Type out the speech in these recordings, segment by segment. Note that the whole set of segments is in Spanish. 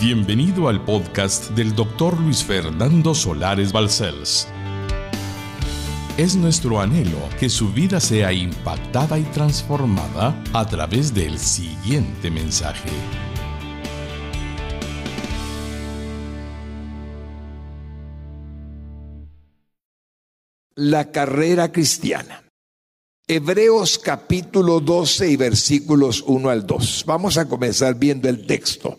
Bienvenido al podcast del doctor Luis Fernando Solares Balcells. Es nuestro anhelo que su vida sea impactada y transformada a través del siguiente mensaje. La carrera cristiana. Hebreos capítulo 12 y versículos 1 al 2. Vamos a comenzar viendo el texto.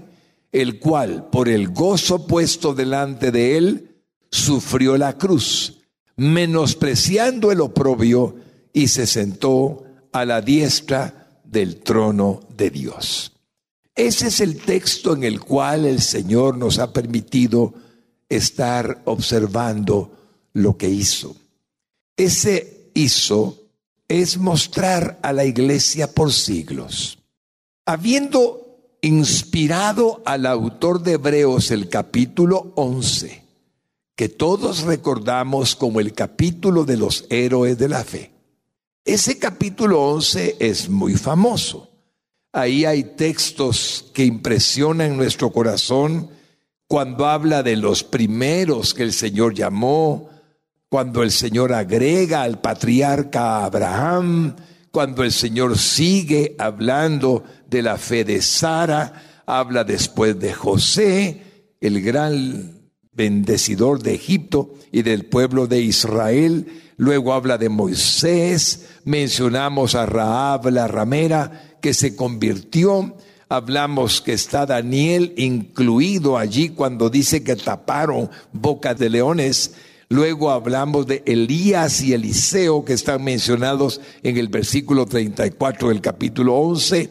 el cual por el gozo puesto delante de él, sufrió la cruz, menospreciando el oprobio, y se sentó a la diestra del trono de Dios. Ese es el texto en el cual el Señor nos ha permitido estar observando lo que hizo. Ese hizo es mostrar a la iglesia por siglos. Habiendo inspirado al autor de Hebreos el capítulo 11, que todos recordamos como el capítulo de los héroes de la fe. Ese capítulo 11 es muy famoso. Ahí hay textos que impresionan nuestro corazón cuando habla de los primeros que el Señor llamó, cuando el Señor agrega al patriarca Abraham, cuando el Señor sigue hablando de la fe de Sara, habla después de José, el gran bendecidor de Egipto y del pueblo de Israel, luego habla de Moisés, mencionamos a Raab la ramera que se convirtió, hablamos que está Daniel incluido allí cuando dice que taparon boca de leones, Luego hablamos de Elías y Eliseo que están mencionados en el versículo 34 del capítulo 11.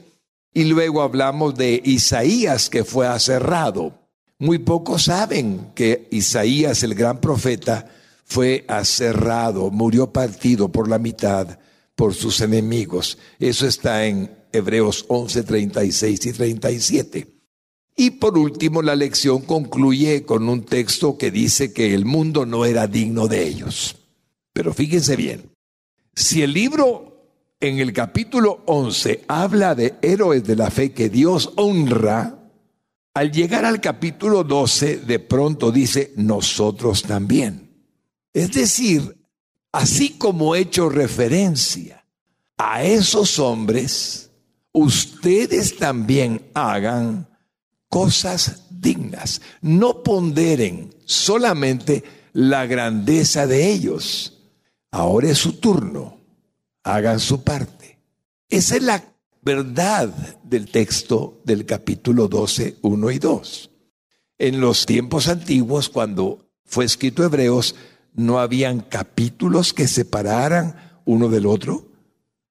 Y luego hablamos de Isaías que fue aserrado. Muy pocos saben que Isaías, el gran profeta, fue aserrado, murió partido por la mitad por sus enemigos. Eso está en Hebreos 11, 36 y 37. Y por último, la lección concluye con un texto que dice que el mundo no era digno de ellos. Pero fíjense bien, si el libro en el capítulo 11 habla de héroes de la fe que Dios honra, al llegar al capítulo 12 de pronto dice nosotros también. Es decir, así como he hecho referencia a esos hombres, ustedes también hagan cosas dignas. No ponderen solamente la grandeza de ellos. Ahora es su turno. Hagan su parte. Esa es la verdad del texto del capítulo 12, 1 y 2. En los tiempos antiguos, cuando fue escrito Hebreos, no habían capítulos que separaran uno del otro,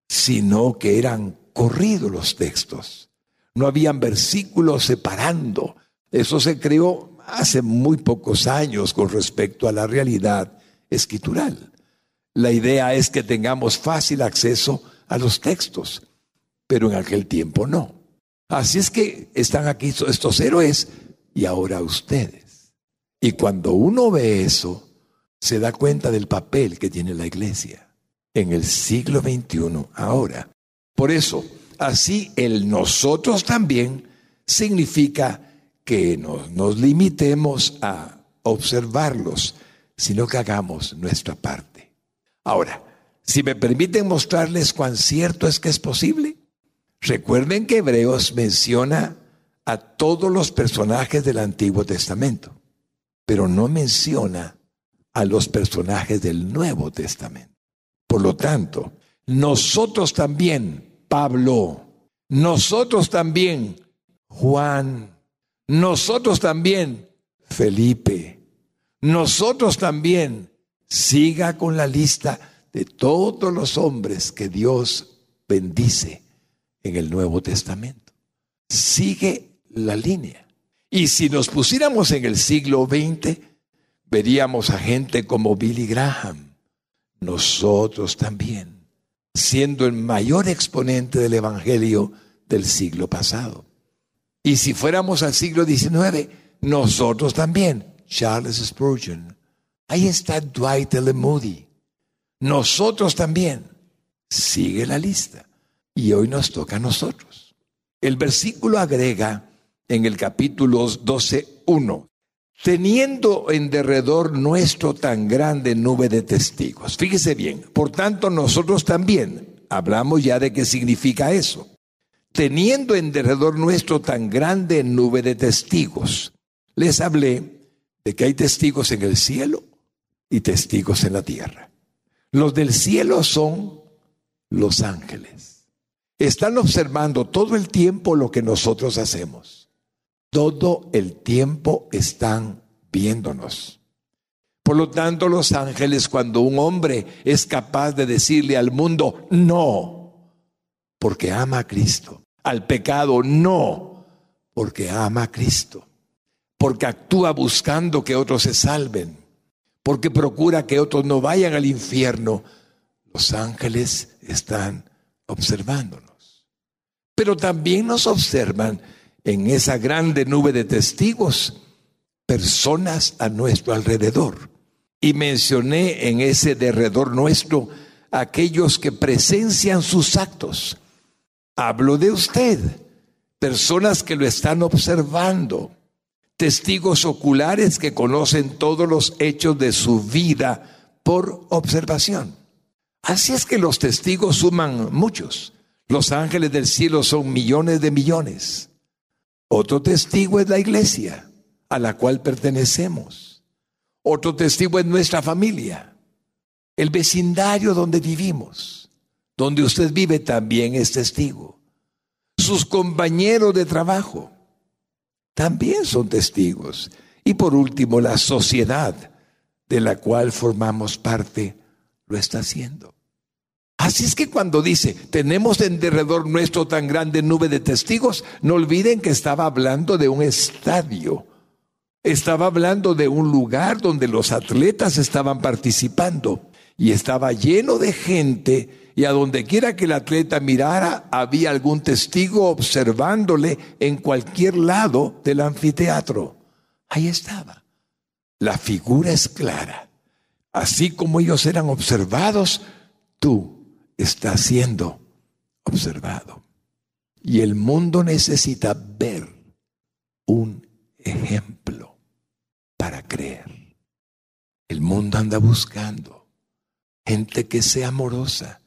sino que eran corridos los textos. No habían versículos separando. Eso se creó hace muy pocos años con respecto a la realidad escritural. La idea es que tengamos fácil acceso a los textos, pero en aquel tiempo no. Así es que están aquí estos héroes y ahora ustedes. Y cuando uno ve eso, se da cuenta del papel que tiene la iglesia en el siglo XXI ahora. Por eso, así el nosotros también significa que no nos limitemos a observarlos, sino que hagamos nuestra parte. Ahora, si me permiten mostrarles cuán cierto es que es posible, recuerden que Hebreos menciona a todos los personajes del Antiguo Testamento, pero no menciona a los personajes del Nuevo Testamento. Por lo tanto, nosotros también Pablo, nosotros también, Juan, nosotros también, Felipe, nosotros también, siga con la lista de todos los hombres que Dios bendice en el Nuevo Testamento. Sigue la línea. Y si nos pusiéramos en el siglo XX, veríamos a gente como Billy Graham, nosotros también, siendo el mayor exponente del Evangelio del siglo pasado. Y si fuéramos al siglo XIX, nosotros también, Charles Spurgeon. Ahí está Dwight L. Moody. Nosotros también. Sigue la lista. Y hoy nos toca a nosotros. El versículo agrega en el capítulo 12.1, teniendo en derredor nuestro tan grande nube de testigos. Fíjese bien, por tanto nosotros también, hablamos ya de qué significa eso, teniendo en derredor nuestro tan grande nube de testigos. Les hablé de que hay testigos en el cielo y testigos en la tierra. Los del cielo son los ángeles. Están observando todo el tiempo lo que nosotros hacemos. Todo el tiempo están viéndonos. Por lo tanto, los ángeles, cuando un hombre es capaz de decirle al mundo, no, porque ama a Cristo, al pecado, no, porque ama a Cristo, porque actúa buscando que otros se salven, porque procura que otros no vayan al infierno, los ángeles están observándonos. Pero también nos observan en esa grande nube de testigos personas a nuestro alrededor. Y mencioné en ese derredor nuestro aquellos que presencian sus actos. Hablo de usted, personas que lo están observando, testigos oculares que conocen todos los hechos de su vida por observación. Así es que los testigos suman muchos. Los ángeles del cielo son millones de millones. Otro testigo es la iglesia a la cual pertenecemos. Otro testigo es nuestra familia, el vecindario donde vivimos, donde usted vive también es testigo. Sus compañeros de trabajo también son testigos. Y por último, la sociedad de la cual formamos parte lo está haciendo. Así es que cuando dice, tenemos en derredor nuestro tan grande nube de testigos, no olviden que estaba hablando de un estadio. Estaba hablando de un lugar donde los atletas estaban participando y estaba lleno de gente y a donde quiera que el atleta mirara había algún testigo observándole en cualquier lado del anfiteatro. Ahí estaba. La figura es clara. Así como ellos eran observados, tú estás siendo observado. Y el mundo necesita ver un ejemplo para creer. El mundo anda buscando gente que sea amorosa,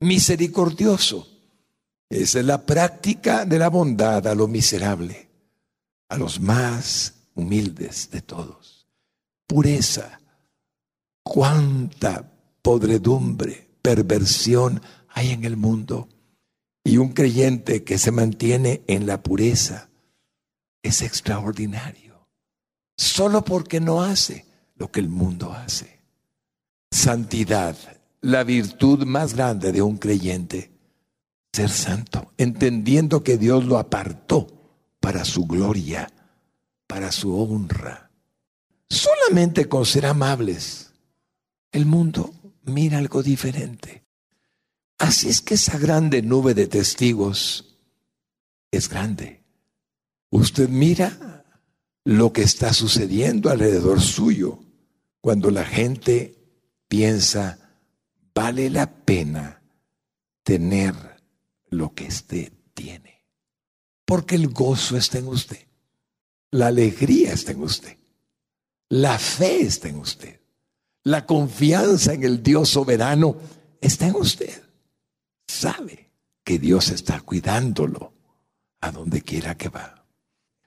misericordioso. Esa es la práctica de la bondad a lo miserable, a los más humildes de todos. Pureza, cuánta podredumbre, perversión hay en el mundo. Y un creyente que se mantiene en la pureza es extraordinario. Solo porque no hace lo que el mundo hace. Santidad, la virtud más grande de un creyente. Ser santo, entendiendo que Dios lo apartó para su gloria, para su honra. Solamente con ser amables el mundo mira algo diferente. Así es que esa grande nube de testigos es grande. Usted mira lo que está sucediendo alrededor suyo cuando la gente piensa, vale la pena tener lo que usted tiene. Porque el gozo está en usted, la alegría está en usted, la fe está en usted. La confianza en el Dios soberano está en usted. Sabe que Dios está cuidándolo a donde quiera que va.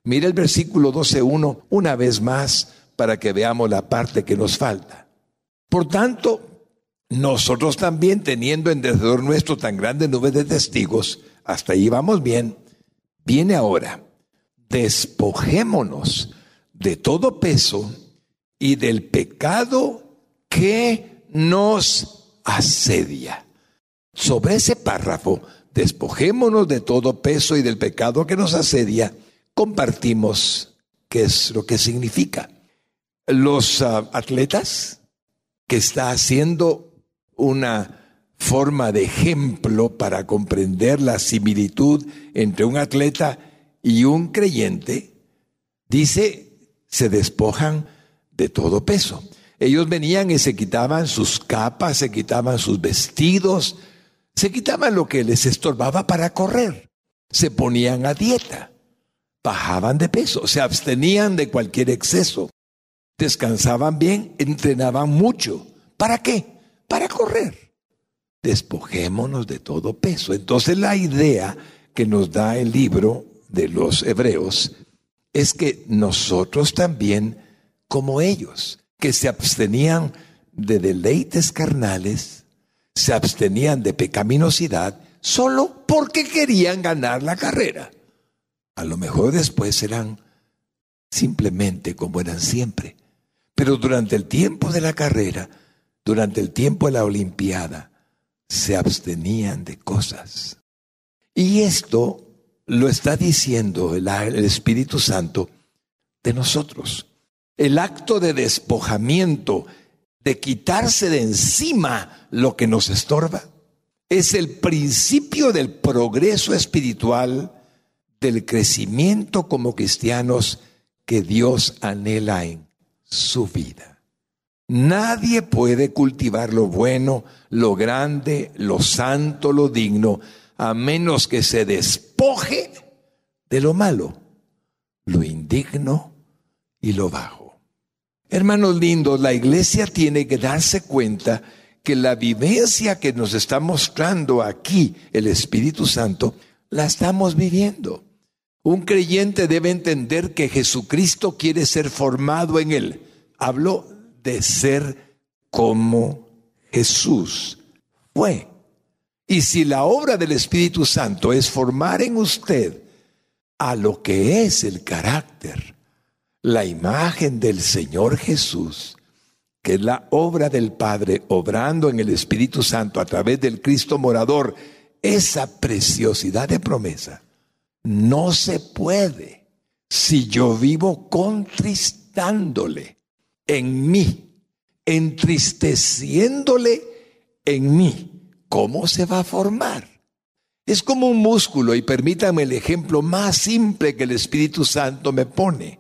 Mira el versículo 12.1 una vez más para que veamos la parte que nos falta. Por tanto, nosotros también teniendo en derredor nuestro tan grande nube de testigos, hasta ahí vamos bien, viene ahora, despojémonos de todo peso y del pecado que nos asedia. Sobre ese párrafo, despojémonos de todo peso y del pecado que nos asedia, compartimos ¿Qué es lo que significa? Los ah, atletas que está haciendo una forma de ejemplo para comprender la similitud entre un atleta y un creyente, dice, se despojan de todo peso. Ellos venían y se quitaban sus capas, se quitaban sus vestidos, se quitaban lo que les estorbaba para correr, se ponían a dieta, bajaban de peso, se abstenían de cualquier exceso, descansaban bien, entrenaban mucho. ¿Para qué? Para correr despojémonos de todo peso. Entonces la idea que nos da el libro de los hebreos es que nosotros también, como ellos, que se abstenían de deleites carnales, se abstenían de pecaminosidad, solo porque querían ganar la carrera. A lo mejor después eran simplemente como eran siempre. Pero durante el tiempo de la carrera, durante el tiempo de la Olimpiada, se abstenían de cosas. Y esto lo está diciendo el, Espíritu Santo de nosotros. El acto de despojamiento, de quitarse de encima lo que nos estorba, es el principio del progreso espiritual, del crecimiento como cristianos que Dios anhela en su vida. Nadie puede cultivar lo bueno, lo grande, lo santo, lo digno, a menos que se despoje de lo malo, lo indigno y lo bajo. Hermanos lindos, la iglesia tiene que darse cuenta que la vivencia que nos está mostrando aquí el Espíritu Santo, la estamos viviendo. Un creyente debe entender que Jesucristo quiere ser formado en él. Hablo de ser como Jesús fue. Y si la obra del Espíritu Santo es formar en usted a lo que es el carácter, la imagen del Señor Jesús, que es la obra del Padre obrando en el Espíritu Santo a través del Cristo morador, esa preciosidad de promesa, no se puede si yo vivo contristándole en mí, entristeciéndole en mí. ¿Cómo se va a formar? Es como un músculo y permítame el ejemplo más simple que el Espíritu Santo me pone.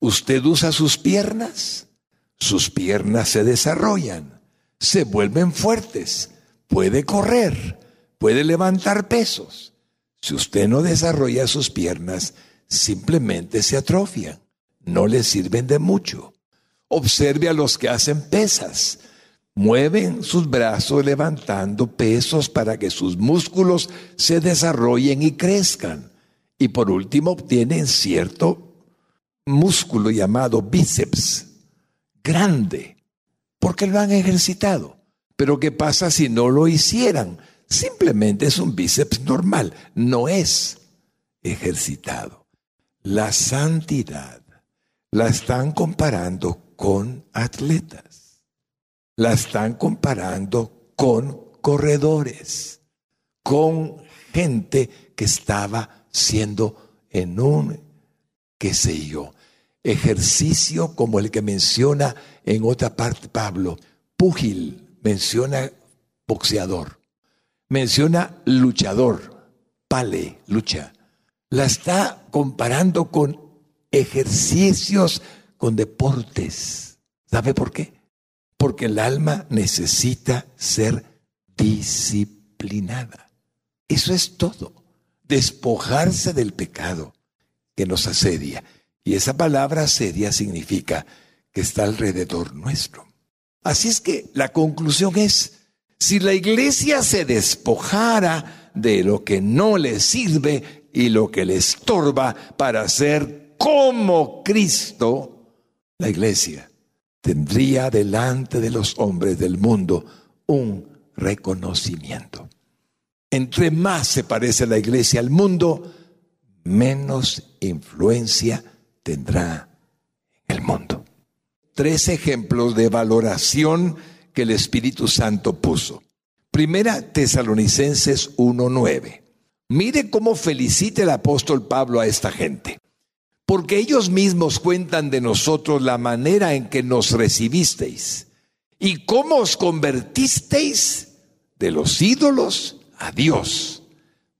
Usted usa sus piernas, sus piernas se desarrollan, se vuelven fuertes, puede correr, puede levantar pesos. Si usted no desarrolla sus piernas, simplemente se atrofian, no le sirven de mucho. Observe a los que hacen pesas. Mueven sus brazos levantando pesos para que sus músculos se desarrollen y crezcan. Y por último obtienen cierto músculo llamado bíceps, grande, porque lo han ejercitado. Pero ¿qué pasa si no lo hicieran? Simplemente es un bíceps normal, no es ejercitado. La santidad la están comparando con atletas. La están comparando con corredores, con gente que estaba siendo en un, qué sé yo, ejercicio como el que menciona en otra parte Pablo. Púgil menciona boxeador, menciona luchador, pale, lucha. La está comparando con ejercicios con deportes. ¿Sabe por qué? Porque el alma necesita ser disciplinada. Eso es todo. Despojarse del pecado que nos asedia. Y esa palabra asedia significa que está alrededor nuestro. Así es que la conclusión es, si la iglesia se despojara de lo que no le sirve y lo que le estorba para ser como Cristo, la iglesia tendría delante de los hombres del mundo un reconocimiento. Entre más se parece la iglesia al mundo, menos influencia tendrá en el mundo. Tres ejemplos de valoración que el Espíritu Santo puso. Primera, Tesalonicenses 1.9. Mire cómo felicita el apóstol Pablo a esta gente. porque ellos mismos cuentan de nosotros la manera en que nos recibisteis y cómo os convertisteis de los ídolos a Dios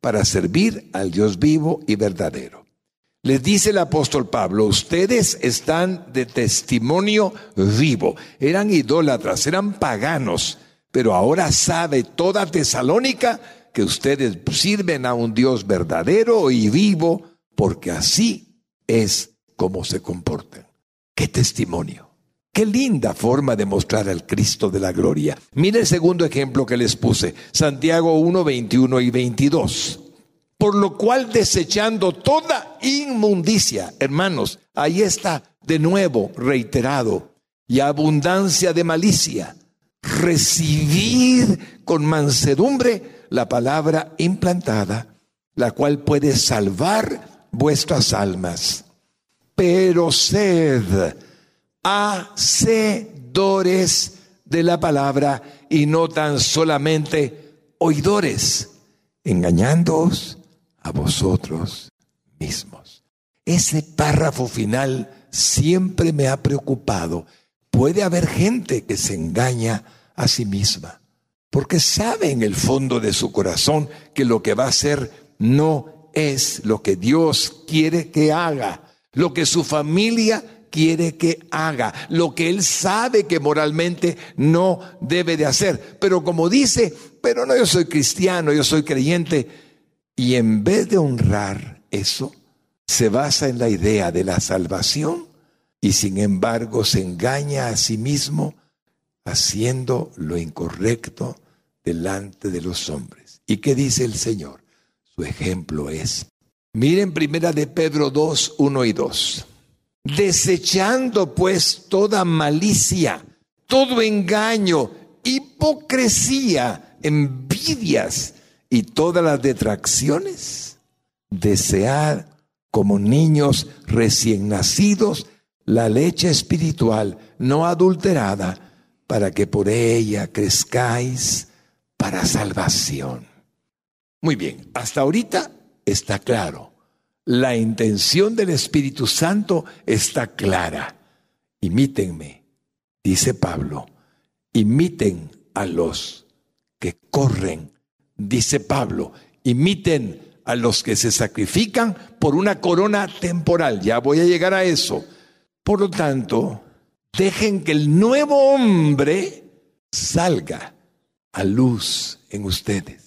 para servir al Dios vivo y verdadero. Les dice el apóstol Pablo, ustedes están de testimonio vivo. Eran idólatras, eran paganos, pero ahora sabe toda Tesalónica que ustedes sirven a un Dios verdadero y vivo, porque así es como se comportan. ¡Qué testimonio! Qué linda forma de mostrar al Cristo de la gloria. Mire el segundo ejemplo que les puse, Santiago 1, 21 y 22. Por lo cual desechando toda inmundicia, hermanos, ahí está de nuevo reiterado, y abundancia de malicia, recibir con mansedumbre la palabra implantada, la cual puede salvar vuestras almas. Pero sed hacedores de la palabra y no tan solamente oidores, engañándoos a vosotros mismos. Ese párrafo final siempre me ha preocupado. Puede haber gente que se engaña a sí misma, porque sabe en el fondo de su corazón que lo que va a hacer no es lo que Dios quiere que haga, lo que su familia quiere que haga, lo que él sabe que moralmente no debe de hacer. Pero como dice, pero no, yo soy cristiano, yo soy creyente, y en vez de honrar eso, se basa en la idea de la salvación y sin embargo se engaña a sí mismo haciendo lo incorrecto delante de los hombres. ¿Y qué dice el Señor? Su ejemplo es, miren primera de Pedro 2, 1 y 2. Desechando pues toda malicia, todo engaño, hipocresía, envidias, y todas las detracciones, desear como niños recién nacidos la leche espiritual no adulterada, para que por ella crezcáis para salvación. Muy bien, hasta ahorita está claro. La intención del Espíritu Santo está clara. Imítenme, dice Pablo, imiten a los que corren dice Pablo, imiten a los que se sacrifican por una corona temporal. Ya voy a llegar a eso. Por lo tanto, dejen que el nuevo hombre salga a luz en ustedes.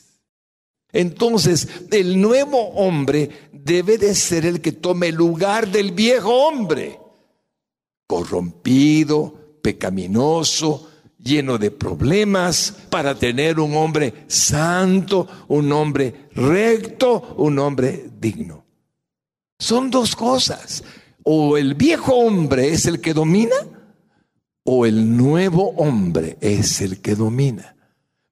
Entonces, el nuevo hombre debe de ser el que tome el lugar del viejo hombre, corrompido, pecaminoso, lleno de problemas para tener un hombre santo, un hombre recto, un hombre digno. Son dos cosas. O el viejo hombre es el que domina o el nuevo hombre es el que domina.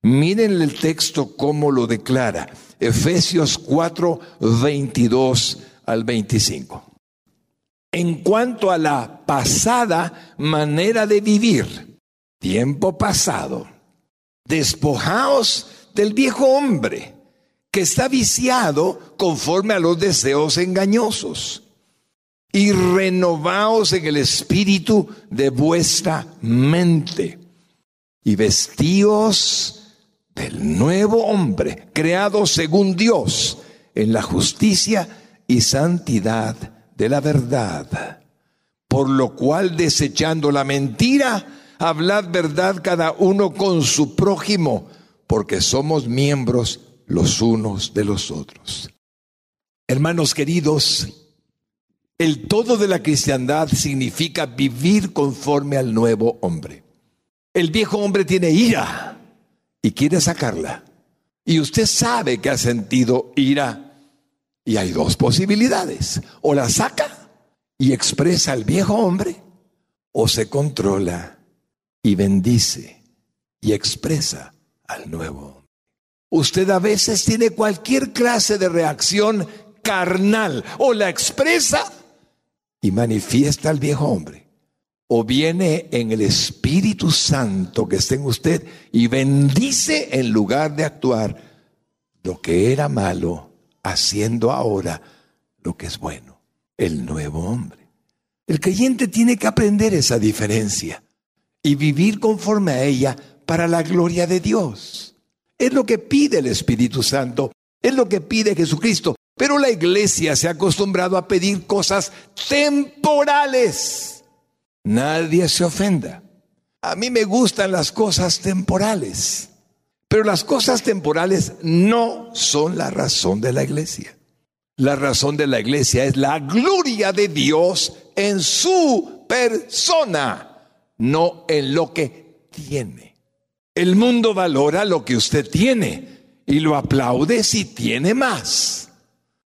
Miren el texto cómo lo declara. Efesios 4, 22 al 25. En cuanto a la pasada manera de vivir, tiempo pasado, despojaos del viejo hombre que está viciado conforme a los deseos engañosos y renovaos en el espíritu de vuestra mente y vestíos del nuevo hombre, creado según Dios en la justicia y santidad de la verdad, por lo cual desechando la mentira, hablad verdad cada uno con su prójimo, porque somos miembros los unos de los otros. Hermanos queridos, el todo de la cristiandad significa vivir conforme al nuevo hombre. El viejo hombre tiene ira y quiere sacarla. Y usted sabe que ha sentido ira y hay dos posibilidades. O la saca y expresa al viejo hombre o se controla y bendice y expresa al nuevo Usted a veces tiene cualquier clase de reacción carnal o la expresa y manifiesta al viejo hombre. O viene en el Espíritu Santo que está en usted y bendice en lugar de actuar lo que era malo, haciendo ahora lo que es bueno. el nuevo hombre. El creyente tiene que aprender esa diferencia y vivir conforme a ella para la gloria de Dios. Es lo que pide el Espíritu Santo, es lo que pide Jesucristo. Pero la iglesia se ha acostumbrado a pedir cosas temporales. Nadie se ofenda. A mí me gustan las cosas temporales. Pero las cosas temporales no son la razón de la iglesia. La razón de la iglesia es la gloria de Dios en su persona, no en lo que tiene. El mundo valora lo que usted tiene y lo aplaude si tiene más.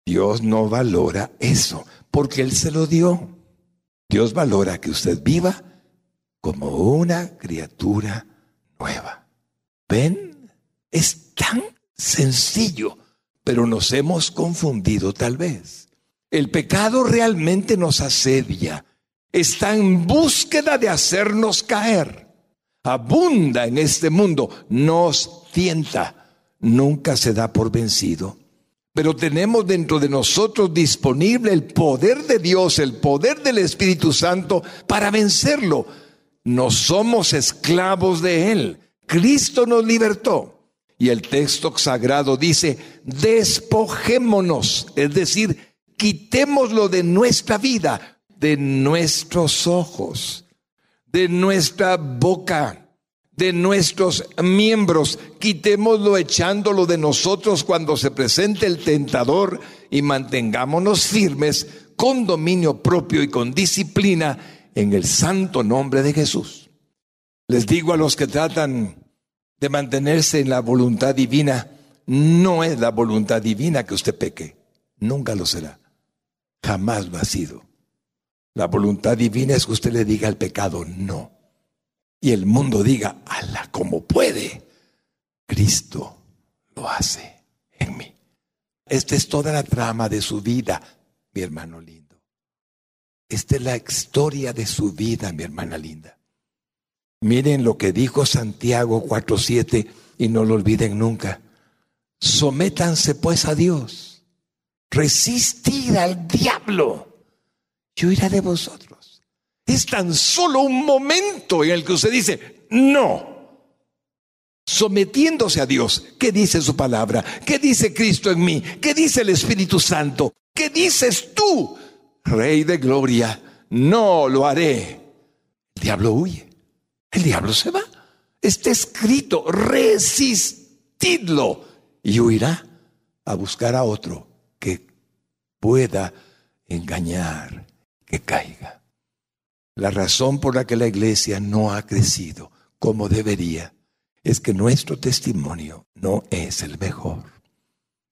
Dios no valora eso porque Él se lo dio. Dios valora que usted viva como una criatura nueva. ¿Ven? Es tan sencillo, pero nos hemos confundido tal vez. El pecado realmente nos asedia, está en búsqueda de hacernos caer. Abunda en este mundo, nos tienta, nunca se da por vencido. Pero tenemos dentro de nosotros disponible el poder de Dios, el poder del Espíritu Santo para vencerlo. No somos esclavos de Él. Cristo nos libertó. Y el texto sagrado dice, despojémonos, es decir, quitémoslo de nuestra vida, de nuestros ojos, de nuestra boca, de nuestros miembros, quitémoslo echándolo de nosotros cuando se presente el tentador y mantengámonos firmes con dominio propio y con disciplina en el santo nombre de Jesús. Les digo a los que tratan de mantenerse en la voluntad divina, no es la voluntad divina que usted peque. Nunca lo será. Jamás lo ha sido. La voluntad divina es que usted le diga al pecado no. Y el mundo diga, ala, como puede. Cristo lo hace en mí. Esta es toda la trama de su vida, mi hermano lindo. Esta es la historia de su vida, mi hermana linda. Miren lo que dijo Santiago 4:7 y no lo olviden nunca. Sométanse pues a Dios. Resistid al diablo. Yo iré de vosotros. Es tan solo un momento en el que usted dice, no. Sometiéndose a Dios. ¿Qué dice su palabra? ¿Qué dice Cristo en mí? ¿Qué dice el Espíritu Santo? ¿Qué dices tú, Rey de Gloria? No lo haré. El diablo huye el diablo se va. Está escrito, resistidlo y huirá a buscar a otro que pueda engañar, que caiga. La razón por la que la iglesia no ha crecido como debería es que nuestro testimonio no es el mejor.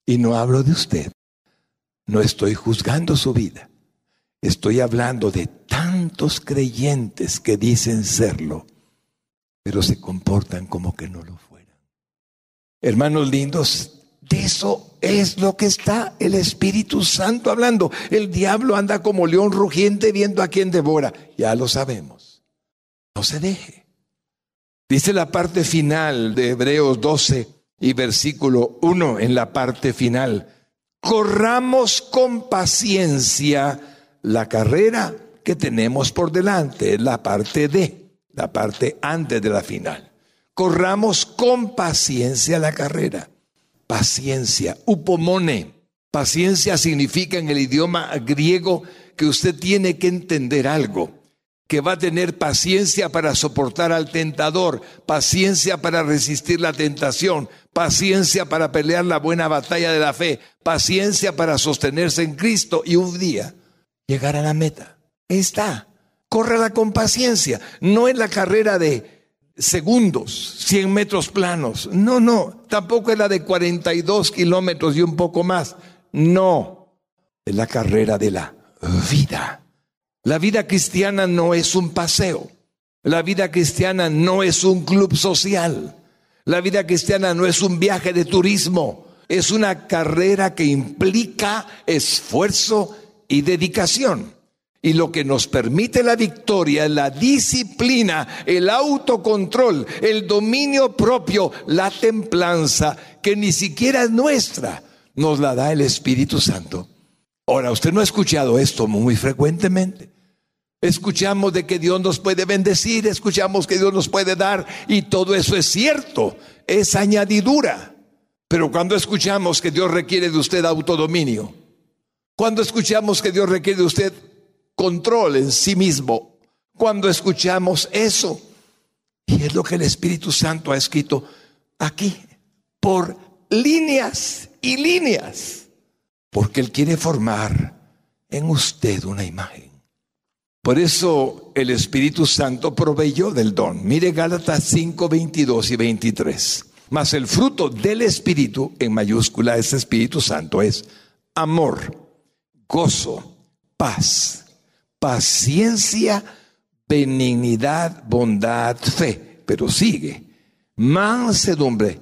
Y no hablo de usted, no estoy juzgando su vida, estoy hablando de tantos creyentes que dicen serlo pero se comportan como que no lo fueran. Hermanos lindos, de eso es lo que está el Espíritu Santo hablando. El diablo anda como león rugiente viendo a quien devora. Ya lo sabemos. No se deje. Dice la parte final de Hebreos 12 y versículo 1 en la parte final. Corramos con paciencia la carrera que tenemos por delante, la parte de la parte antes de la final. Corramos con paciencia la carrera. Paciencia, upomone. Paciencia significa en el idioma griego que usted tiene que entender algo, que va a tener paciencia para soportar al tentador, paciencia para resistir la tentación, paciencia para pelear la buena batalla de la fe, paciencia para sostenerse en Cristo y un día llegar a la meta. está. Córrela con paciencia. No es la carrera de segundos, 100 metros planos. No, no. Tampoco es la de 42 kilómetros y un poco más. No. Es la carrera de la vida. La vida cristiana no es un paseo. La vida cristiana no es un club social. La vida cristiana no es un viaje de turismo. Es una carrera que implica esfuerzo y dedicación. Y lo que nos permite la victoria la disciplina, el autocontrol, el dominio propio, la templanza, que ni siquiera es nuestra, nos la da el Espíritu Santo. Ahora, usted no ha escuchado esto muy frecuentemente. Escuchamos de que Dios nos puede bendecir, escuchamos que Dios nos puede dar y todo eso es cierto, es añadidura. Pero cuando escuchamos que Dios requiere de usted autodominio, cuando escuchamos que Dios requiere de usted control en sí mismo, cuando escuchamos eso, y es lo que el Espíritu Santo ha escrito aquí, por líneas y líneas, porque Él quiere formar en usted una imagen. Por eso el Espíritu Santo proveyó del don. Mire Gálatas 5, 22 y 23. Mas el fruto del Espíritu, en mayúscula, ese Espíritu Santo es amor, gozo, paz, paciencia, benignidad, bondad, fe. Pero sigue, mansedumbre,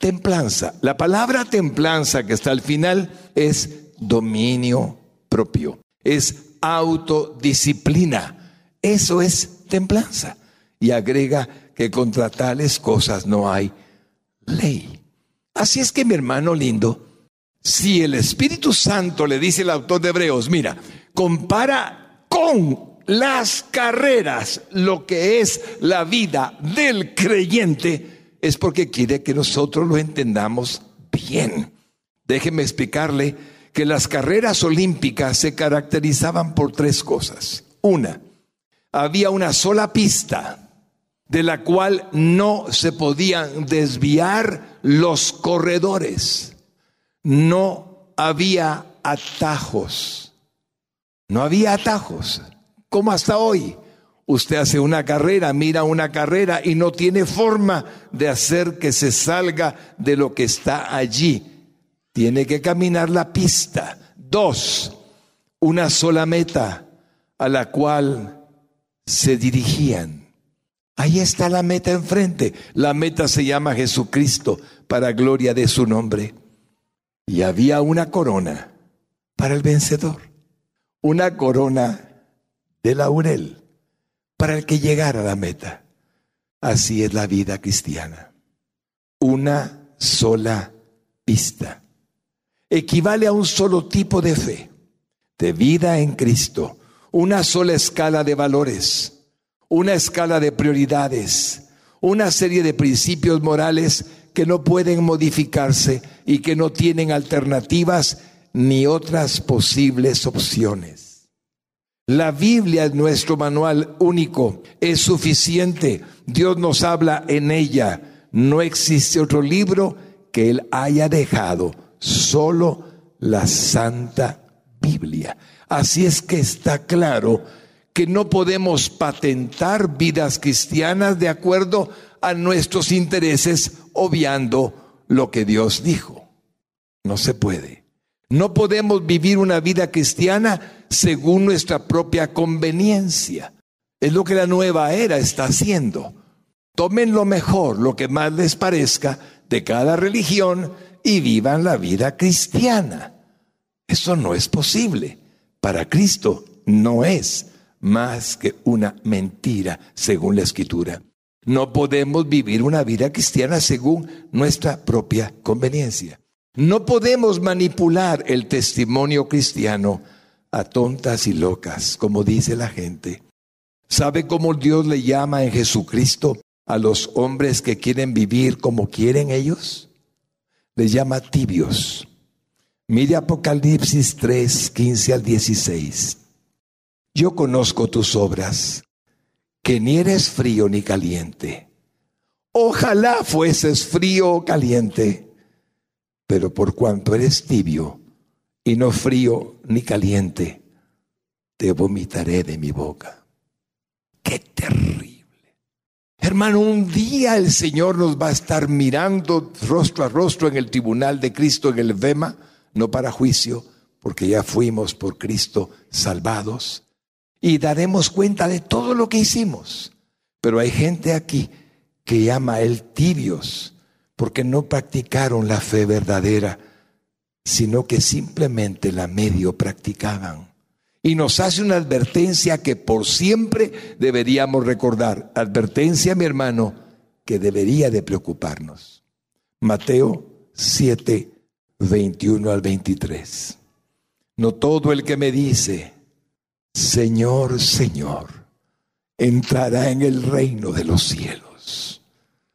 templanza. La palabra templanza que está al final es dominio propio, es autodisciplina. Eso es templanza. Y agrega que contra tales cosas no hay ley. Así es que mi hermano lindo, si el Espíritu Santo le dice el autor de Hebreos, mira, compara con las carreras lo que es la vida del creyente, es porque quiere que nosotros lo entendamos bien. Déjeme explicarle que las carreras olímpicas se caracterizaban por tres cosas. Una, había una sola pista de la cual no se podían desviar los corredores. No había atajos. No había atajos. Como hasta hoy. Usted hace una carrera, mira una carrera y no tiene forma de hacer que se salga de lo que está allí. Tiene que caminar la pista. Dos, una sola meta a la cual se dirigían. Ahí está la meta enfrente. La meta se llama Jesucristo para gloria de su nombre. Y había una corona para el vencedor. Una corona de laurel para el que llegara a la meta. Así es la vida cristiana. Una sola pista. Equivale a un solo tipo de fe, de vida en Cristo. Una sola escala de valores una escala de prioridades, una serie de principios morales que no pueden modificarse y que no tienen alternativas ni otras posibles opciones. La Biblia es nuestro manual único, es suficiente. Dios nos habla en ella. No existe otro libro que Él haya dejado, solo la Santa Biblia. Así es que está claro que no podemos patentar vidas cristianas de acuerdo a nuestros intereses, obviando lo que Dios dijo. No se puede. No podemos vivir una vida cristiana según nuestra propia conveniencia. Es lo que la nueva era está haciendo. Tomen lo mejor, lo que más les parezca de cada religión y vivan la vida cristiana. Eso no es posible. Para Cristo no es más que una mentira según la escritura. No podemos vivir una vida cristiana según nuestra propia conveniencia. No podemos manipular el testimonio cristiano a tontas y locas, como dice la gente. ¿Sabe cómo Dios le llama en Jesucristo a los hombres que quieren vivir como quieren ellos? Les llama tibios. Mire Apocalipsis 3, 15 al 16 yo conozco tus obras, que ni eres frío ni caliente. Ojalá fueses frío o caliente, pero por cuanto eres tibio y no frío ni caliente, te vomitaré de mi boca. Qué terrible. Hermano, un día el Señor nos va a estar mirando rostro a rostro en el tribunal de Cristo en el Vema, no para juicio, porque ya fuimos por Cristo salvados y daremos cuenta de todo lo que hicimos. Pero hay gente aquí que llama a él tibios porque no practicaron la fe verdadera, sino que simplemente la medio practicaban. Y nos hace una advertencia que por siempre deberíamos recordar. Advertencia, mi hermano, que debería de preocuparnos. Mateo 7, 21 al 23. No todo el que me dice, Señor, Señor, entrará en el reino de los cielos,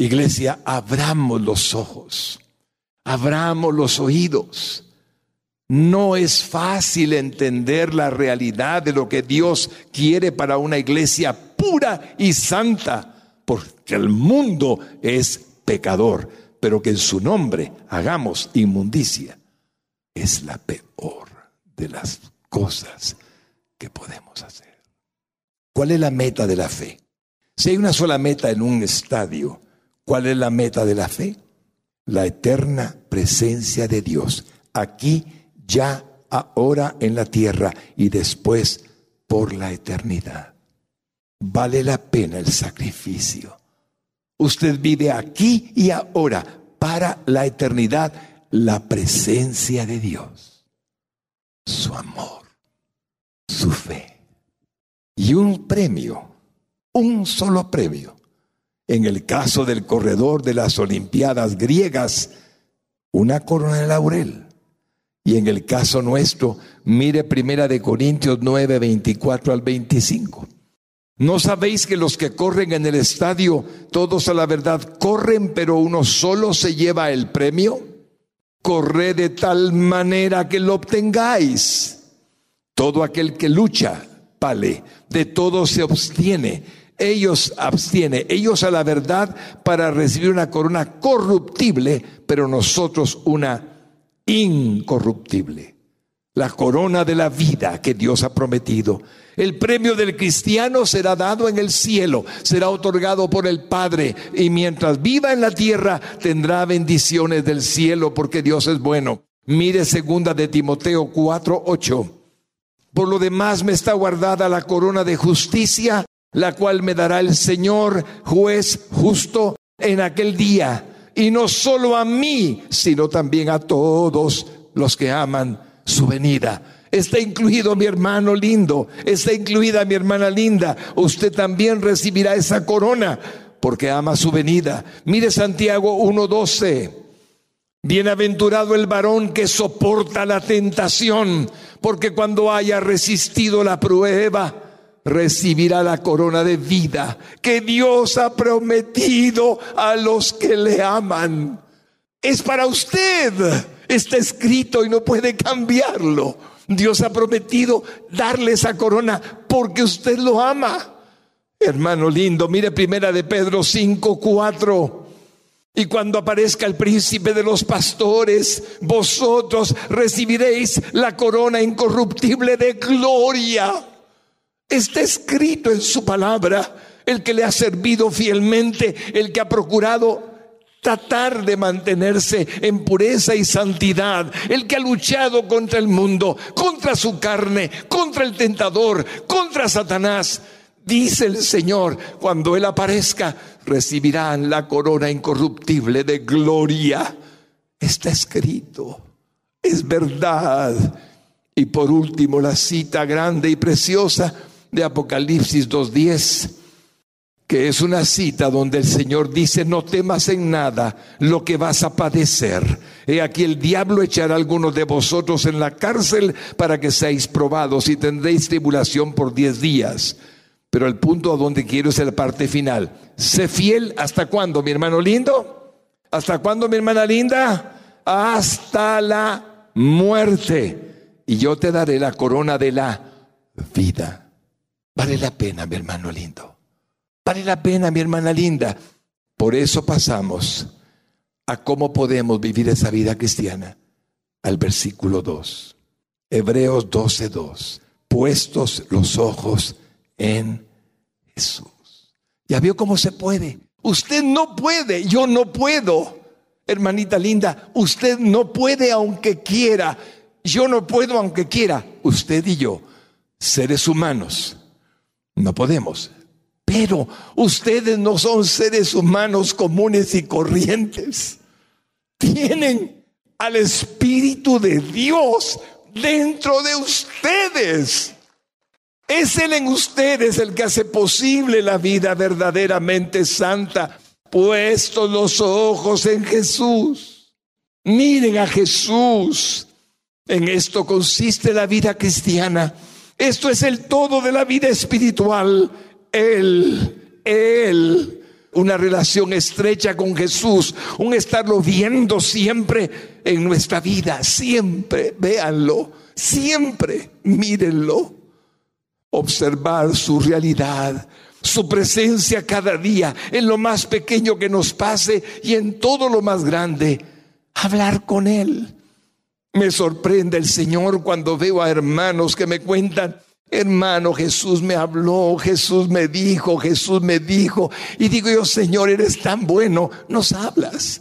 Iglesia, abramos los ojos, abramos los oídos no es fácil entender la realidad de lo que Dios quiere para una iglesia pura y santa, porque el mundo es pecador, pero que en su nombre hagamos inmundicia. Es la peor de las cosas que podemos hacer. ¿Cuál es la meta de la fe? Si hay una sola meta en un estadio, ¿cuál es la meta de la fe? La eterna presencia de Dios aquí ya ahora en la tierra y después por la eternidad. Vale la pena el sacrificio. Usted vive aquí y ahora para la eternidad la presencia de Dios, su amor, su fe y un premio, un solo premio. En el caso del corredor de las Olimpiadas griegas, una corona de laurel y en el caso nuestro, mire Primera de Corintios 9, 24 al 25. ¿No sabéis que los que corren en el estadio, todos a la verdad corren, pero uno solo se lleva el premio? Corre de tal manera que lo obtengáis. Todo aquel que lucha, vale, de todo se abstiene. Ellos abstiene, ellos a la verdad para recibir una corona corruptible, pero nosotros una incorruptible, la corona de la vida que Dios ha prometido. El premio del cristiano será dado en el cielo, será otorgado por el Padre y mientras viva en la tierra tendrá bendiciones del cielo porque Dios es bueno. Mire segunda de Timoteo 4, 8. Por lo demás me está guardada la corona de justicia, la cual me dará el Señor, juez justo, en aquel día y no solo a mí, sino también a todos los que aman su venida. Está incluido mi hermano lindo, está incluida mi hermana linda. Usted también recibirá esa corona porque ama su venida. Mire Santiago 1.12. Bienaventurado el varón que soporta la tentación, porque cuando haya resistido la prueba, recibirá la corona de vida que Dios ha prometido a los que le aman. Es para usted. Está escrito y no puede cambiarlo. Dios ha prometido darle esa corona porque usted lo ama. Hermano lindo, mire primera de Pedro 5, 4. Y cuando aparezca el príncipe de los pastores, vosotros recibiréis la corona incorruptible de gloria Está escrito en su palabra, el que le ha servido fielmente, el que ha procurado tratar de mantenerse en pureza y santidad, el que ha luchado contra el mundo, contra su carne, contra el tentador, contra Satanás. Dice el Señor, cuando Él aparezca, recibirán la corona incorruptible de gloria. Está escrito, es verdad. Y por último, la cita grande y preciosa de Apocalipsis 2.10, que es una cita donde el Señor dice, no temas en nada lo que vas a padecer. He aquí el diablo echará a algunos de vosotros en la cárcel para que seáis probados y tendréis tribulación por diez días. Pero el punto a donde quiero es la parte final. Sé fiel hasta cuándo, mi hermano lindo. ¿Hasta cuándo, mi hermana linda? Hasta la muerte. Y yo te daré la corona de la vida. Vale la pena, mi hermano lindo. Vale la pena, mi hermana linda. Por eso pasamos a cómo podemos vivir esa vida cristiana. Al versículo 2. Hebreos 12:2. Puestos los ojos en Jesús. ¿Ya vio cómo se puede? Usted no puede, yo no puedo. Hermanita linda, usted no puede aunque quiera. Yo no puedo aunque quiera. Usted y yo seres humanos. No podemos. Pero ustedes no son seres humanos comunes y corrientes. Tienen al Espíritu de Dios dentro de ustedes. Es Él en ustedes el que hace posible la vida verdaderamente santa. Puestos los ojos en Jesús. Miren a Jesús. En esto consiste la vida cristiana. Esto es el todo de la vida espiritual. Él, Él. Una relación estrecha con Jesús, un estarlo viendo siempre en nuestra vida, siempre, véanlo, siempre, mírenlo, observar su realidad, su presencia cada día, en lo más pequeño que nos pase y en todo lo más grande, hablar con Él. Me sorprende el Señor cuando veo a hermanos que me cuentan, Hermano, Jesús me habló, Jesús me dijo, Jesús me dijo. Y digo yo, Señor, eres tan bueno, nos hablas.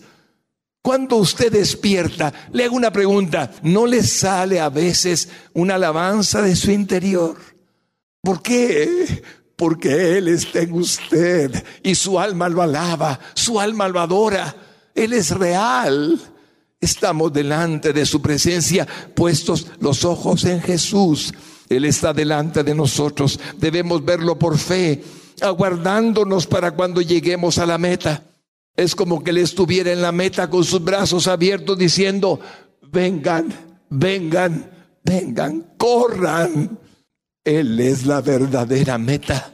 Cuando usted despierta, le hago una pregunta, ¿no le sale a veces una alabanza de su interior? ¿Por qué? Porque Él está en usted y su alma lo alaba, su alma lo adora. Él es real. Estamos delante de su presencia, puestos los ojos en Jesús. Él está delante de nosotros. Debemos verlo por fe, aguardándonos para cuando lleguemos a la meta. Es como que Él estuviera en la meta con sus brazos abiertos diciendo, vengan, vengan, vengan, corran. Él es la verdadera meta.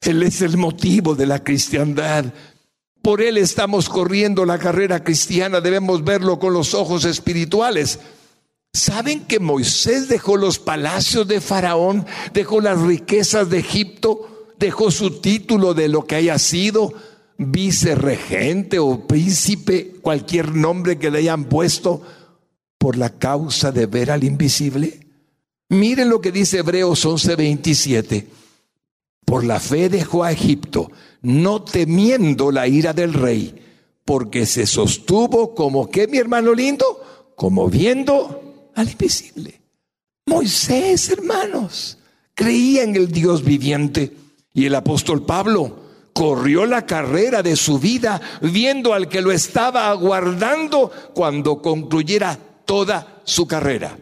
Él es el motivo de la cristiandad. Por Él estamos corriendo la carrera cristiana. Debemos verlo con los ojos espirituales. ¿Saben que Moisés dejó los palacios de Faraón, dejó las riquezas de Egipto, dejó su título de lo que haya sido, vicerregente o príncipe, cualquier nombre que le hayan puesto, por la causa de ver al invisible? Miren lo que dice Hebreos 11:27. Por la fe dejó a Egipto, no temiendo la ira del rey, porque se sostuvo como que mi hermano lindo, como viendo al invisible. Moisés, hermanos, creía en el Dios viviente y el apóstol Pablo corrió la carrera de su vida viendo al que lo estaba aguardando cuando concluyera toda su carrera.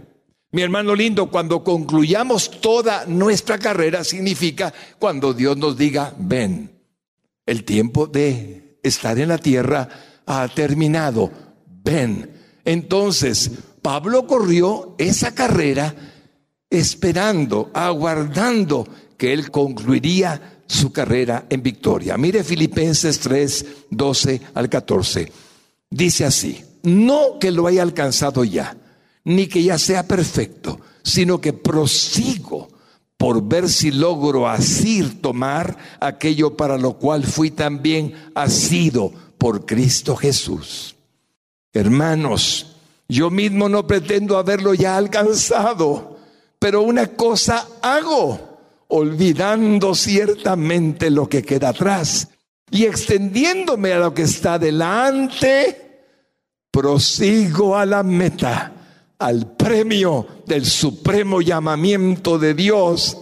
Mi hermano lindo, cuando concluyamos toda nuestra carrera significa cuando Dios nos diga, ven, el tiempo de estar en la tierra ha terminado, ven. Entonces, Pablo corrió esa carrera esperando, aguardando que él concluiría su carrera en victoria. Mire Filipenses 3, 12 al 14. Dice así, no que lo haya alcanzado ya, ni que ya sea perfecto, sino que prosigo por ver si logro asir tomar aquello para lo cual fui también asido por Cristo Jesús. Hermanos, yo mismo no pretendo haberlo ya alcanzado, pero una cosa hago, olvidando ciertamente lo que queda atrás y extendiéndome a lo que está delante, prosigo a la meta, al premio del supremo llamamiento de Dios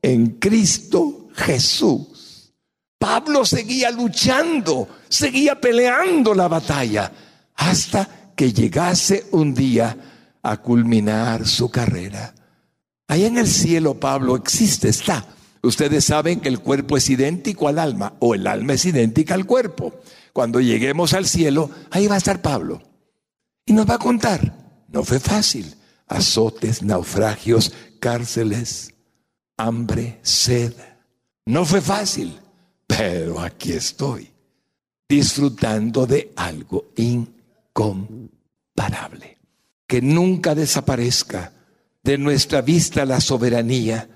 en Cristo Jesús. Pablo seguía luchando, seguía peleando la batalla hasta que llegase un día a culminar su carrera. Ahí en el cielo, Pablo existe, está. Ustedes saben que el cuerpo es idéntico al alma o el alma es idéntica al cuerpo. Cuando lleguemos al cielo, ahí va a estar Pablo. Y nos va a contar. No fue fácil. Azotes, naufragios, cárceles, hambre, sed. No fue fácil. Pero aquí estoy, disfrutando de algo incomparable. Que nunca desaparezca de nuestra vista la soberanía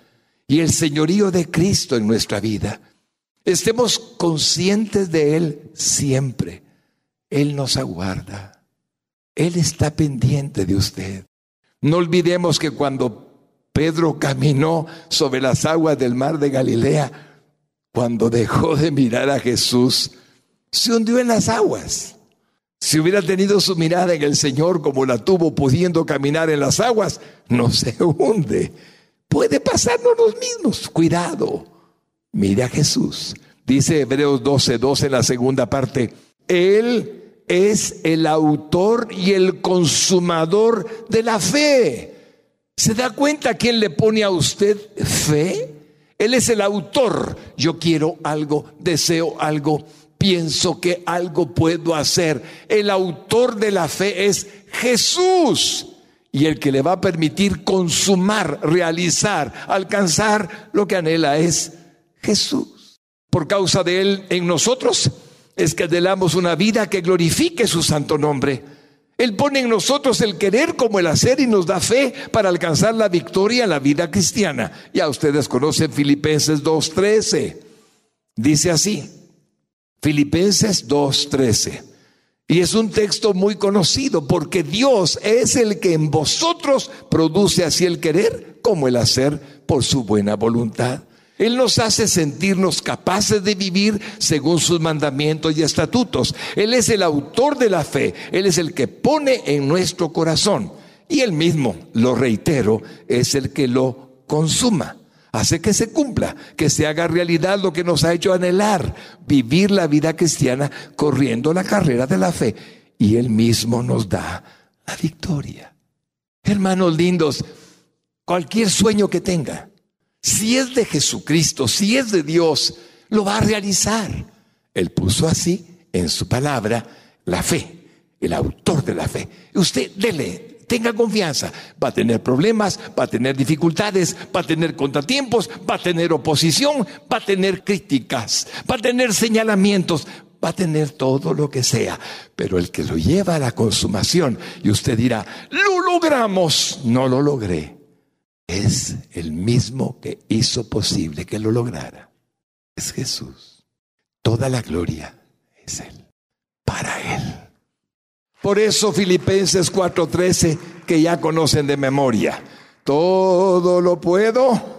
y el señorío de Cristo en nuestra vida. Estemos conscientes de Él siempre. Él nos aguarda. Él está pendiente de usted. No olvidemos que cuando Pedro caminó sobre las aguas del mar de Galilea, cuando dejó de mirar a Jesús, se hundió en las aguas. Si hubiera tenido su mirada en el Señor como la tuvo pudiendo caminar en las aguas, no se hunde. puede pasarnos los mismos. Cuidado. Mire a Jesús. Dice Hebreos 12, 12 en la segunda parte. Él es el autor y el consumador de la fe. ¿Se da cuenta quién le pone a usted fe? Él es el autor. Yo quiero algo, deseo algo, pienso que algo puedo hacer. El autor de la fe es Jesús. Y el que le va a permitir consumar, realizar, alcanzar lo que anhela es Jesús. Por causa de Él en nosotros es que anhelamos una vida que glorifique su santo nombre. Él pone en nosotros el querer como el hacer y nos da fe para alcanzar la victoria en la vida cristiana. Ya ustedes conocen Filipenses 2.13. Dice así, Filipenses 2.13. Y es un texto muy conocido porque Dios es el que en vosotros produce así el querer como el hacer por su buena voluntad. Él nos hace sentirnos capaces de vivir según sus mandamientos y estatutos. Él es el autor de la fe. Él es el que pone en nuestro corazón. Y él mismo, lo reitero, es el que lo consuma. Hace que se cumpla, que se haga realidad lo que nos ha hecho anhelar, vivir la vida cristiana corriendo la carrera de la fe. Y él mismo nos da la victoria. Hermanos lindos, cualquier sueño que tenga, si es de Jesucristo, si es de Dios, lo va a realizar. Él puso así en su palabra la fe, el autor de la fe. Usted dele, tenga confianza. Va a tener problemas, va a tener dificultades, va a tener contratiempos, va a tener oposición, va a tener críticas, va a tener señalamientos, va a tener todo lo que sea. Pero el que lo lleva a la consumación y usted dirá, lo logramos, no lo logré es el mismo que hizo posible que lo lograra. Es Jesús. Toda la gloria es Él. Para Él. Por eso Filipenses 4:13, que ya conocen de memoria, todo lo puedo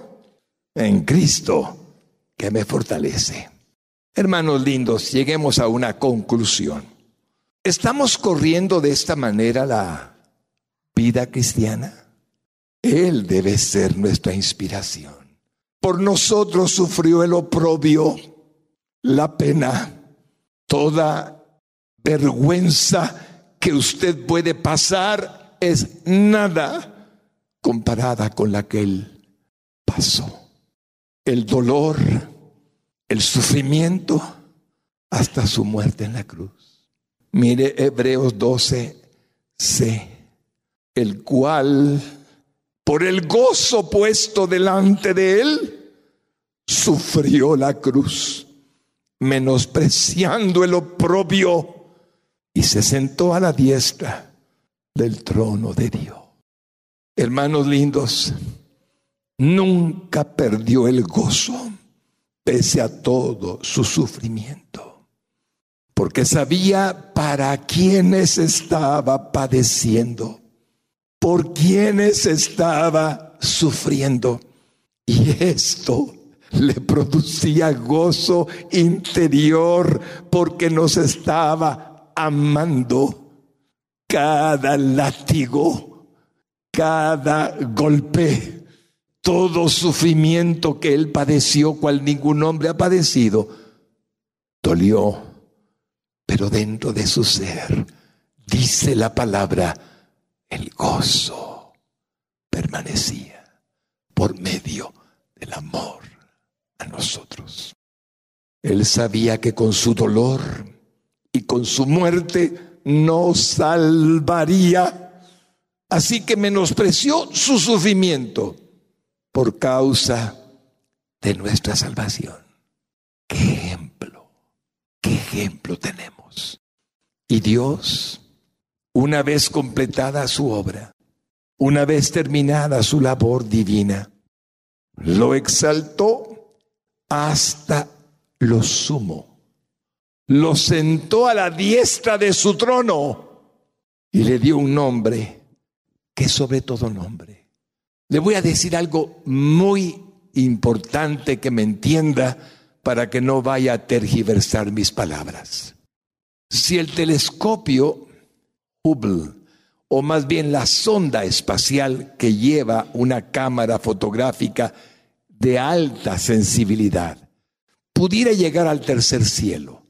en Cristo que me fortalece. Hermanos lindos, lleguemos a una conclusión. ¿Estamos corriendo de esta manera la vida cristiana? Él debe ser nuestra inspiración. Por nosotros sufrió el oprobio, la pena, toda vergüenza que usted puede pasar es nada comparada con la que Él pasó. El dolor, el sufrimiento, hasta su muerte en la cruz. Mire Hebreos 12, C, el cual por el gozo puesto delante de él, sufrió la cruz, menospreciando el oprobio, y se sentó a la diestra del trono de Dios. Hermanos lindos, nunca perdió el gozo pese a todo su sufrimiento, porque sabía para quienes estaba padeciendo por quienes estaba sufriendo. Y esto le producía gozo interior porque nos estaba amando. Cada látigo, cada golpe, todo sufrimiento que él padeció, cual ningún hombre ha padecido, dolió. Pero dentro de su ser, dice la palabra, el gozo permanecía por medio del amor a nosotros. Él sabía que con su dolor y con su muerte nos salvaría. Así que menospreció su sufrimiento por causa de nuestra salvación. ¿Qué ejemplo? ¿Qué ejemplo tenemos? Y Dios una vez completada su obra, una vez terminada su labor divina, lo exaltó hasta lo sumo, lo sentó a la diestra de su trono y le dio un nombre que sobre todo nombre. Le voy a decir algo muy importante que me entienda para que no vaya a tergiversar mis palabras. Si el telescopio Hubble o más bien la sonda espacial que lleva una cámara fotográfica de alta sensibilidad, pudiera llegar al tercer cielo.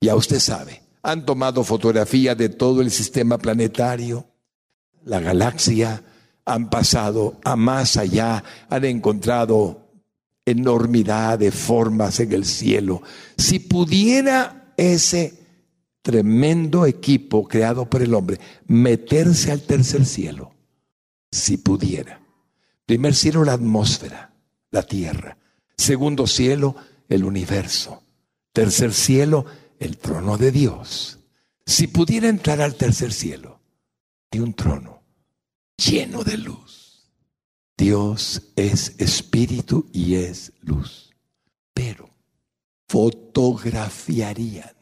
Ya usted sabe, han tomado fotografía de todo el sistema planetario, la galaxia, han pasado a más allá, han encontrado enormidad de formas en el cielo. Si pudiera ese tremendo equipo creado por el hombre meterse al tercer cielo, si pudiera. Primer cielo, la atmósfera, la tierra. Segundo cielo, el universo. Tercer cielo, el trono de Dios. Si pudiera entrar al tercer cielo, de un trono lleno de luz. Dios es espíritu y es luz. Pero fotografiarían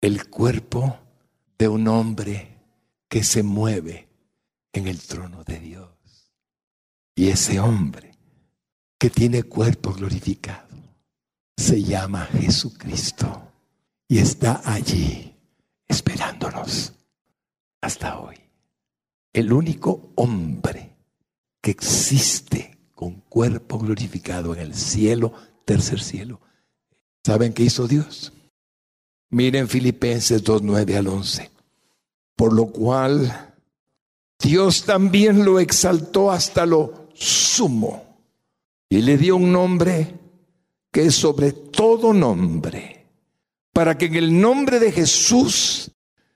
el cuerpo de un hombre que se mueve en el trono de Dios. Y ese hombre que tiene cuerpo glorificado se llama Jesucristo y está allí esperándonos hasta hoy. El único hombre que existe con cuerpo glorificado en el cielo, tercer cielo. ¿Saben qué hizo Dios? Miren Filipenses 2, 9 al 11. Por lo cual Dios también lo exaltó hasta lo sumo y le dio un nombre que es sobre todo nombre, para que en el nombre de Jesús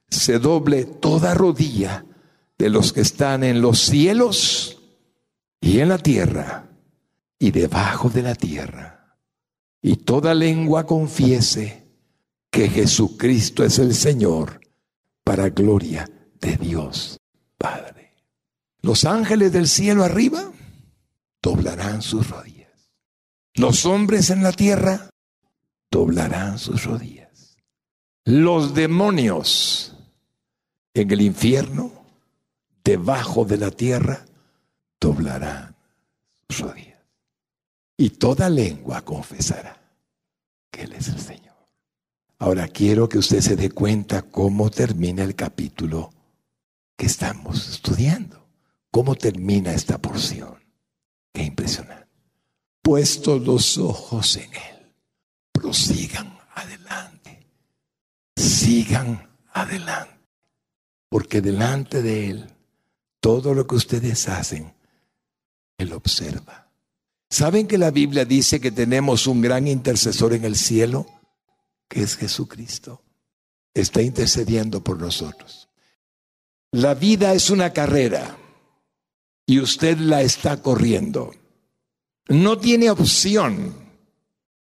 se doble toda rodilla de los que están en los cielos y en la tierra y debajo de la tierra, y toda lengua confiese que Jesucristo es el Señor para gloria de Dios Padre. Los ángeles del cielo arriba doblarán sus rodillas. Los hombres en la tierra doblarán sus rodillas. Los demonios en el infierno, debajo de la tierra, doblarán sus rodillas. Y toda lengua confesará que Él es el Señor. Ahora quiero que usted se dé cuenta cómo termina el capítulo que estamos estudiando. ¿Cómo termina esta porción? Qué impresionante. Puestos los ojos en Él, prosigan adelante. Sigan adelante. Porque delante de Él, todo lo que ustedes hacen, Él observa. ¿Saben que la Biblia dice que tenemos un gran intercesor en el cielo? Que es Jesucristo, está intercediendo por nosotros. La vida es una carrera y usted la está corriendo. No tiene opción.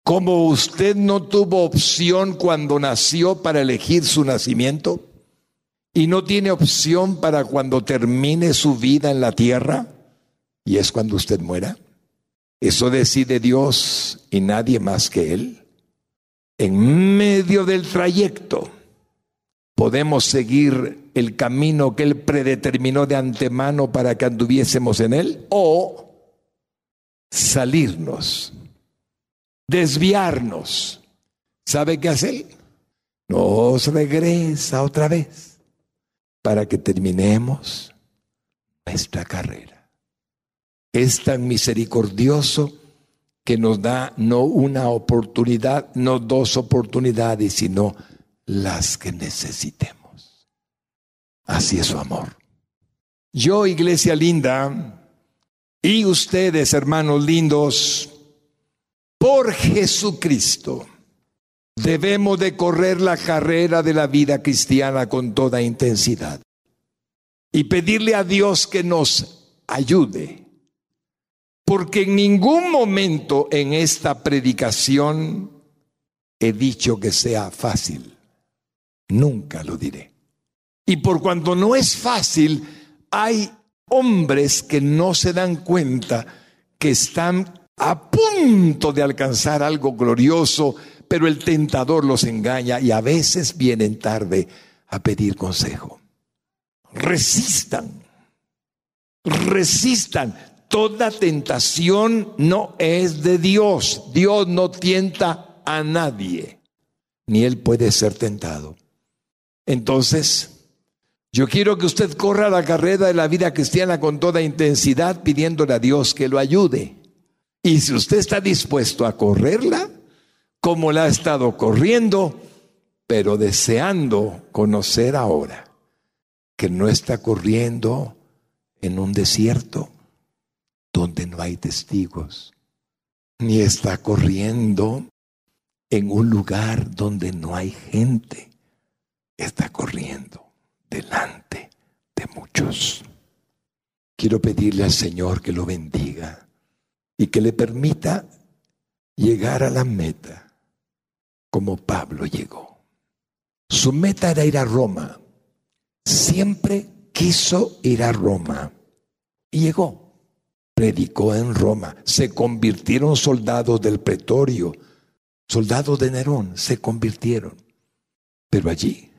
Como usted no tuvo opción cuando nació para elegir su nacimiento y no tiene opción para cuando termine su vida en la tierra y es cuando usted muera. Eso decide Dios y nadie más que Él en medio del trayecto podemos seguir el camino que Él predeterminó de antemano para que anduviésemos en Él o salirnos, desviarnos. ¿Sabe qué hace Él? Nos regresa otra vez para que terminemos nuestra carrera. Es tan misericordioso que nos da no una oportunidad, no dos oportunidades, sino las que necesitemos. Así es su amor. Yo, iglesia linda, y ustedes, hermanos lindos, por Jesucristo, debemos de correr la carrera de la vida cristiana con toda intensidad y pedirle a Dios que nos ayude porque en ningún momento en esta predicación he dicho que sea fácil. Nunca lo diré. Y por cuanto no es fácil, hay hombres que no se dan cuenta que están a punto de alcanzar algo glorioso, pero el tentador los engaña y a veces vienen tarde a pedir consejo. Resistan, resistan toda tentación no es de Dios. Dios no tienta a nadie, ni Él puede ser tentado. Entonces, Yo quiero que usted corra la carrera de la vida cristiana con toda intensidad, pidiéndole a Dios que lo ayude. Y si usted está dispuesto a correrla, como la ha estado corriendo, pero deseando conocer ahora que no está corriendo en un desierto donde no hay testigos, ni está corriendo en un lugar donde no hay gente, está corriendo delante de muchos. Quiero pedirle al Señor que lo bendiga y que le permita llegar a la meta como Pablo llegó. Su meta era ir a Roma. Siempre quiso ir a Roma y llegó predicó en Roma, se convirtieron soldados del pretorio, soldados de Nerón, se convirtieron. Pero allí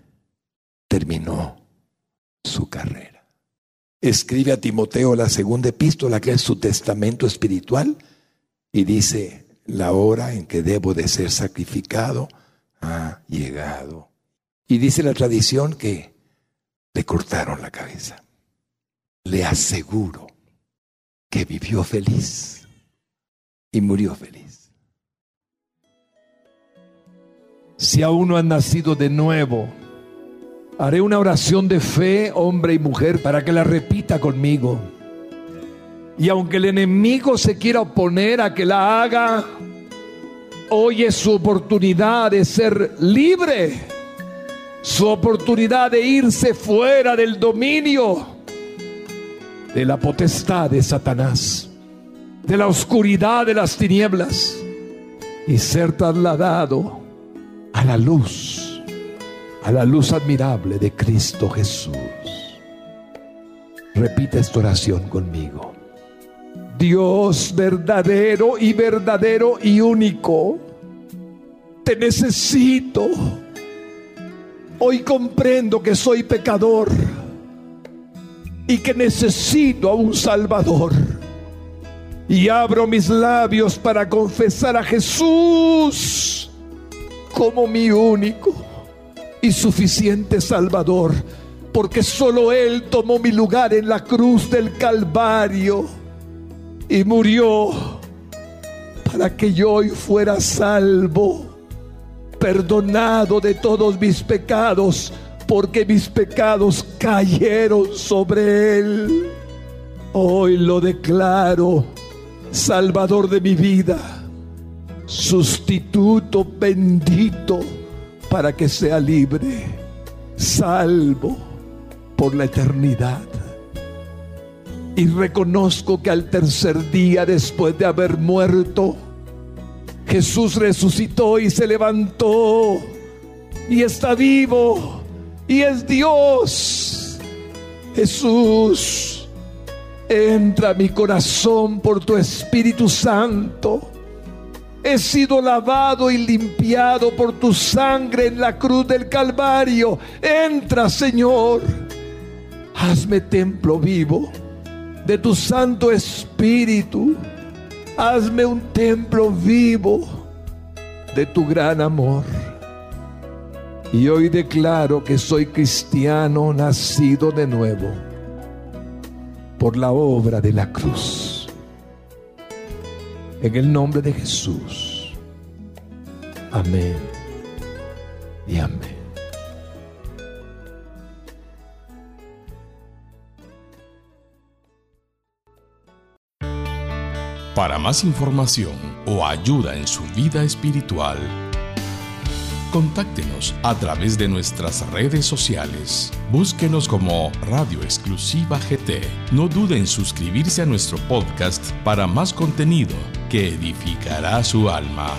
terminó su carrera. Escribe a Timoteo la segunda epístola, que es su testamento espiritual, y dice, la hora en que debo de ser sacrificado ha llegado. Y dice la tradición que le cortaron la cabeza. Le aseguro que vivió feliz y murió feliz. Si aún no han nacido de nuevo, haré una oración de fe, hombre y mujer, para que la repita conmigo. Y aunque el enemigo se quiera oponer a que la haga, hoy es su oportunidad de ser libre, su oportunidad de irse fuera del dominio de la potestad de Satanás, de la oscuridad de las tinieblas y ser trasladado a la luz, a la luz admirable de Cristo Jesús. Repita esta oración conmigo. Dios verdadero y verdadero y único, te necesito. Hoy comprendo que soy pecador y que necesito a un Salvador. Y abro mis labios para confesar a Jesús como mi único y suficiente Salvador, porque solo Él tomó mi lugar en la cruz del Calvario y murió para que yo hoy fuera salvo, perdonado de todos mis pecados porque mis pecados cayeron sobre él. Hoy lo declaro, Salvador de mi vida, sustituto bendito para que sea libre, salvo por la eternidad. Y reconozco que al tercer día después de haber muerto, Jesús resucitó y se levantó y está vivo y es Dios. Jesús, entra a mi corazón por tu Espíritu Santo. He sido lavado y limpiado por tu sangre en la cruz del Calvario. Entra, Señor. Hazme templo vivo de tu Santo Espíritu. Hazme un templo vivo de tu gran amor. Y hoy declaro que soy cristiano nacido de nuevo por la obra de la cruz. En el nombre de Jesús. Amén y amén. Para más información o ayuda en su vida espiritual, Contáctenos a través de nuestras redes sociales. Búsquenos como Radio Exclusiva GT. No dude en suscribirse a nuestro podcast para más contenido que edificará su alma.